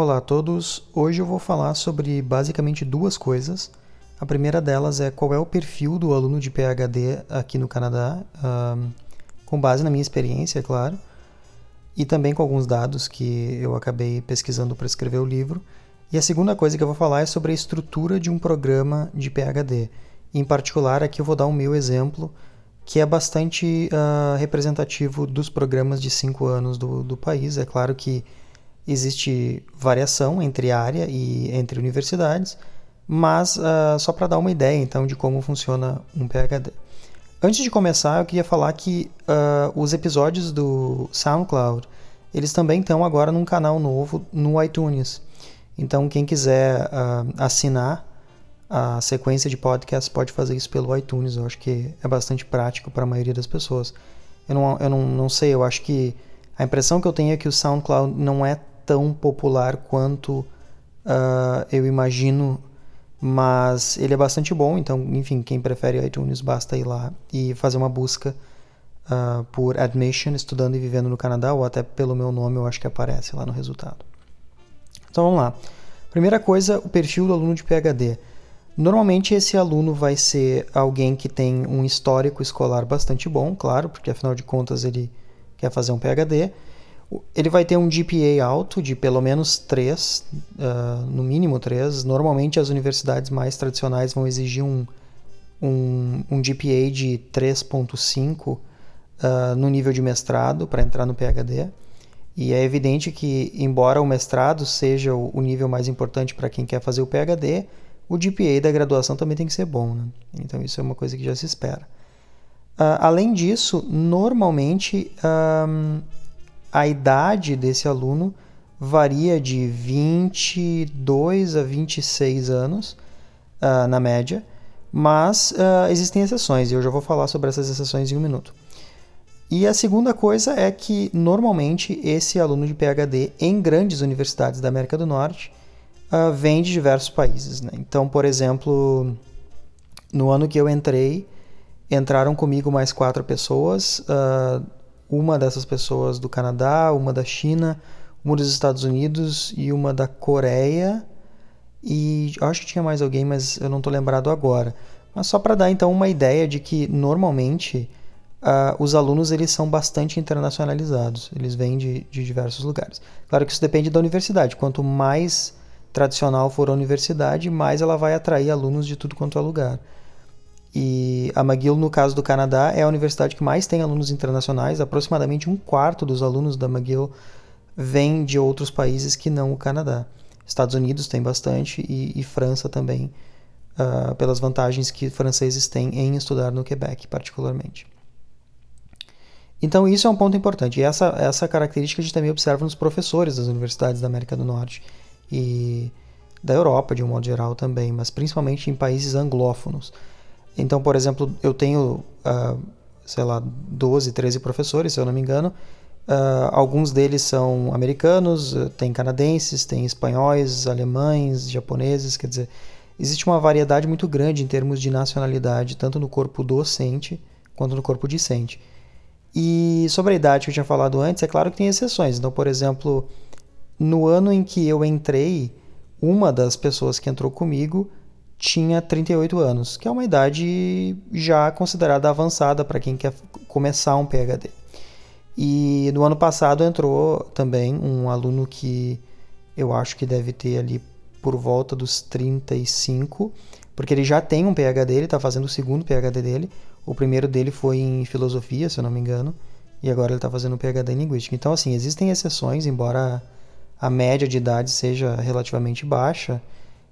Olá a todos! Hoje eu vou falar sobre basicamente duas coisas. A primeira delas é qual é o perfil do aluno de PhD aqui no Canadá, um, com base na minha experiência, é claro, e também com alguns dados que eu acabei pesquisando para escrever o livro. E a segunda coisa que eu vou falar é sobre a estrutura de um programa de PhD. Em particular, aqui eu vou dar o meu exemplo, que é bastante uh, representativo dos programas de cinco anos do, do país. É claro que existe variação entre área e entre universidades, mas uh, só para dar uma ideia então de como funciona um PhD. Antes de começar, eu queria falar que uh, os episódios do SoundCloud eles também estão agora num canal novo no iTunes. Então, quem quiser uh, assinar a sequência de podcasts pode fazer isso pelo iTunes. Eu acho que é bastante prático para a maioria das pessoas. Eu não, eu não, não sei, eu acho que a impressão que eu tenho é que o SoundCloud não é tão popular quanto uh, eu imagino, mas ele é bastante bom. Então, enfim, quem prefere iTunes, basta ir lá e fazer uma busca uh, por Admission, estudando e vivendo no Canadá, ou até pelo meu nome, eu acho que aparece lá no resultado. Então vamos lá. Primeira coisa, o perfil do aluno de PhD. Normalmente esse aluno vai ser alguém que tem um histórico escolar bastante bom, claro, porque afinal de contas ele quer fazer um PhD. Ele vai ter um GPA alto de pelo menos 3, uh, ah, no mínimo 3. Normalmente as universidades mais tradicionais vão exigir um, um, um GPA de 3.5 uh, ah, no nível de mestrado para entrar no PhD. E é evidente que, embora o mestrado seja o, nível mais importante para quem quer fazer o PhD, o GPA da graduação também tem que ser bom. Né? Então isso é uma coisa que já se espera. Uh, além disso, normalmente um, a idade desse aluno varia de 22 a 26 anos, uh, na média, mas uh, existem exceções, e eu já vou falar sobre essas exceções em um minuto. E a segunda coisa é que, normalmente, esse aluno de PhD em grandes universidades da América do Norte uh, vem de diversos países. Né? Então, por exemplo, no ano que eu entrei, entraram comigo mais quatro pessoas, uma dessas pessoas do Canadá, uma da China, uma dos Estados Unidos e uma da Coreia. E acho que tinha mais alguém, mas eu não estou lembrado agora. Mas só para dar então uma ideia de que normalmente uh, os alunos eles são bastante internacionalizados, eles vêm de, de diversos lugares. Claro que isso depende da universidade. Quanto mais tradicional for a universidade, mais ela vai atrair alunos de tudo quanto é lugar. E a McGill, no caso do Canadá, é a universidade que mais tem alunos internacionais. Aproximadamente um quarto dos alunos da McGill vem de outros países que não o Canadá. Estados Unidos tem bastante e, e França também, uh, pelas vantagens que franceses têm em estudar no Quebec, particularmente. Então, isso é um ponto importante. E essa, essa característica a gente também observa nos professores das universidades da América do Norte e da Europa, de um modo geral, também, mas principalmente em países anglófonos. Então, por exemplo, eu tenho, uh, sei lá, 12, 13 professores, se eu não me engano. Uh, alguns deles são americanos, eh, tem canadenses, tem espanhóis, alemães, japoneses, quer dizer, existe uma variedade muito grande em termos de nacionalidade, tanto no corpo docente quanto no corpo discente. E sobre a idade que eu tinha falado antes, é claro que tem exceções. Então, por exemplo, no ano em que eu entrei, uma das pessoas que entrou comigo tinha 38 anos, que é uma idade já considerada avançada para quem quer começar um PhD. E no ano passado entrou também um aluno que eu acho que deve ter ali por volta dos 35, porque ele já tem um PhD, ele está fazendo o segundo PhD dele. O primeiro dele foi em filosofia, se eu não me engano, e agora ele está fazendo um PhD em linguística. Então, assim, existem exceções, embora a média de idade seja relativamente baixa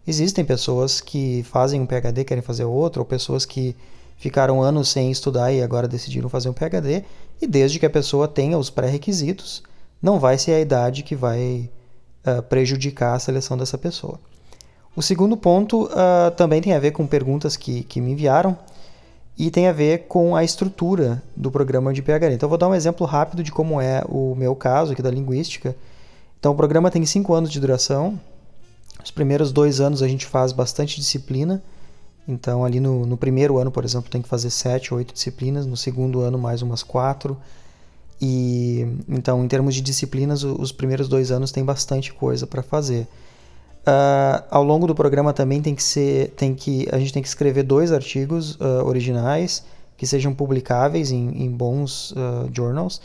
Existem pessoas que fazem um PhD querem fazer outro, ou pessoas que ficaram anos sem estudar e agora decidiram fazer um PhD, e desde que a pessoa tenha os pré-requisitos, não vai ser a idade que vai uh, prejudicar a seleção dessa pessoa. O segundo ponto uh, também tem a ver com perguntas que, que me enviaram e tem a ver com a estrutura do programa de PhD. Então, vou dar um exemplo rápido de como é o meu caso aqui da linguística. Então, o programa tem 5 anos de duração, os primeiros dois anos a gente faz bastante disciplina. Então, ali no, no primeiro ano, por exemplo, tem que fazer sete, oito disciplinas. No segundo ano, mais umas quatro. E então, em termos de disciplinas, os primeiros dois anos tem bastante coisa para fazer. Uh, ao longo do programa também tem que ser, tem que a gente tem que escrever dois artigos uh, originais que sejam publicáveis em, em bons uh, journals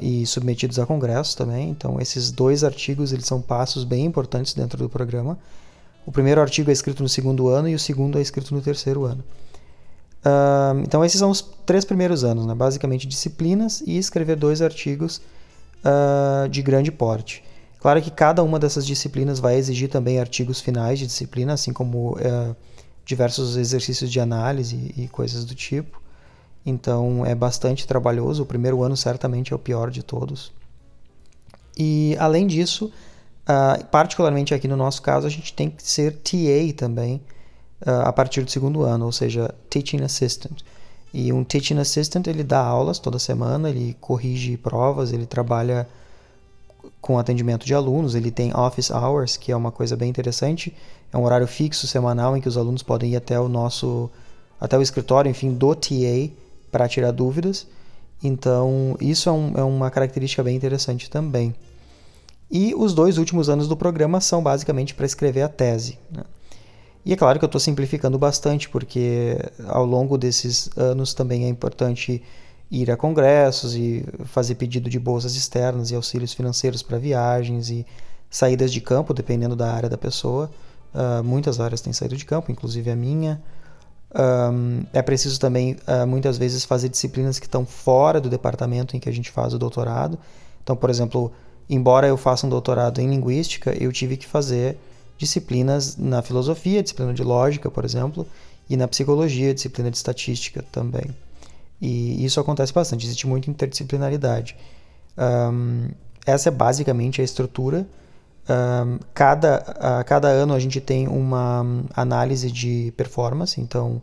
e submetidos a congresso também. Então, esses dois artigos eles são passos bem importantes dentro do programa. O primeiro artigo é escrito no segundo ano e o segundo é escrito no terceiro ano. Uh, então, esses são os três primeiros anos, né? basicamente disciplinas e escrever dois artigos uh, de grande porte. Claro que cada uma dessas disciplinas vai exigir também artigos finais de disciplina, assim como uh, diversos exercícios de análise e coisas do tipo. Então, é bastante trabalhoso. O primeiro ano, certamente, é o pior de todos. E, além disso, particularmente aqui no nosso caso, a gente tem que ser TA também uh, a partir do segundo ano, ou seja, Teaching Assistant. E um Teaching Assistant ele dá aulas toda semana, ele corrige provas, ele trabalha com atendimento de alunos, ele tem office hours, que é uma coisa bem interessante, é um horário fixo semanal em que os alunos podem ir até o nosso até o escritório, enfim, do TA para tirar dúvidas. Então, isso é, um, é uma característica bem interessante também. E os dois últimos anos do programa são basicamente para escrever a tese. Né? E é claro que eu estou simplificando bastante, porque ao longo desses anos também é importante ir a congressos e fazer pedido de bolsas externas e auxílios financeiros para viagens e saídas de campo, dependendo da área da pessoa. Uh, muitas áreas têm saído de campo, inclusive a minha. Um, é preciso também, uh, muitas vezes, fazer disciplinas que estão fora do departamento em que a gente faz o doutorado. Então, por exemplo, embora eu faça um doutorado em linguística, eu tive que fazer disciplinas na filosofia, disciplina de lógica, por exemplo, e na psicologia, disciplina de estatística também. E isso acontece bastante, existe muita interdisciplinaridade. Um, essa é basicamente a estrutura. Um, cada, a cada ano a gente tem uma análise de performance, então,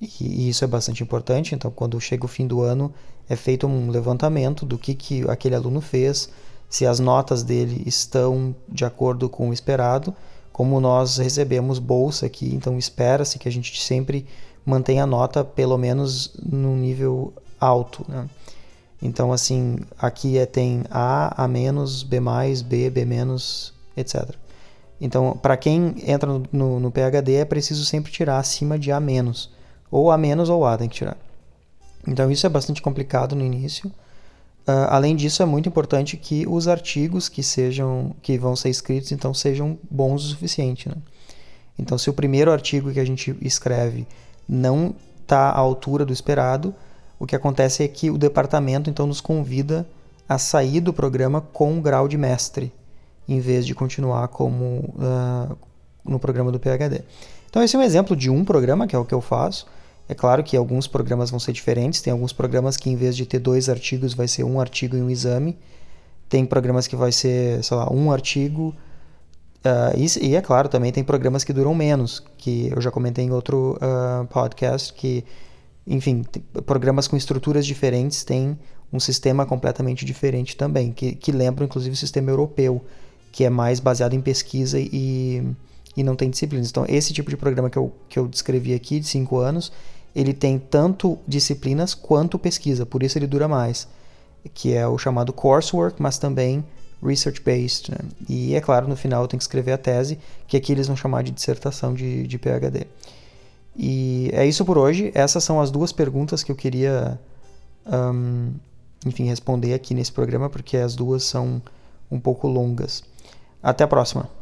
e, e isso é bastante importante. Então, quando chega o fim do ano, é feito um levantamento do que, que aquele aluno fez, se as notas dele estão de acordo com o esperado. Como nós recebemos bolsa aqui, então espera-se que a gente sempre mantenha a nota pelo menos no nível alto. Né? Então, assim, aqui é, tem A, A-, B+, B, B-, etc. Então, para quem entra no, no, PHD, é preciso sempre tirar acima de A-, ou A- ou A tem que tirar. Então, isso é bastante complicado no início. Uh, além disso, é muito importante que os artigos que sejam que vão ser escritos então sejam bons o suficiente. Né? Então, se o primeiro artigo que a gente escreve não está à altura do esperado, o que acontece é que o departamento então nos convida a sair do programa com um grau de mestre, em vez de continuar como uh, no programa do PhD. Então, esse é um exemplo de um programa, que é o que eu faço. É claro que alguns programas vão ser diferentes. Tem alguns programas que, em vez de ter dois artigos, vai ser um artigo e um exame. Tem programas que vai ser, sei lá, um artigo. Uh, e, e, é claro, também tem programas que duram menos, que eu já comentei em outro uh, podcast, que, enfim, programas com estruturas diferentes têm um sistema completamente diferente também, que, que lembra inclusive o sistema europeu, que é mais baseado em pesquisa e, e não tem disciplinas. Então, esse tipo de programa que eu, que eu descrevi aqui, de cinco anos, ele tem tanto disciplinas quanto pesquisa, por isso ele dura mais, que é o chamado coursework, mas também research-based. Né? E é claro, no final tenho que escrever a tese, que aqui eles vão chamar de dissertação de, de PhD. E é isso por hoje. Essas são as duas perguntas que eu queria, um, enfim, responder aqui nesse programa, porque as duas são um pouco longas. Até a próxima!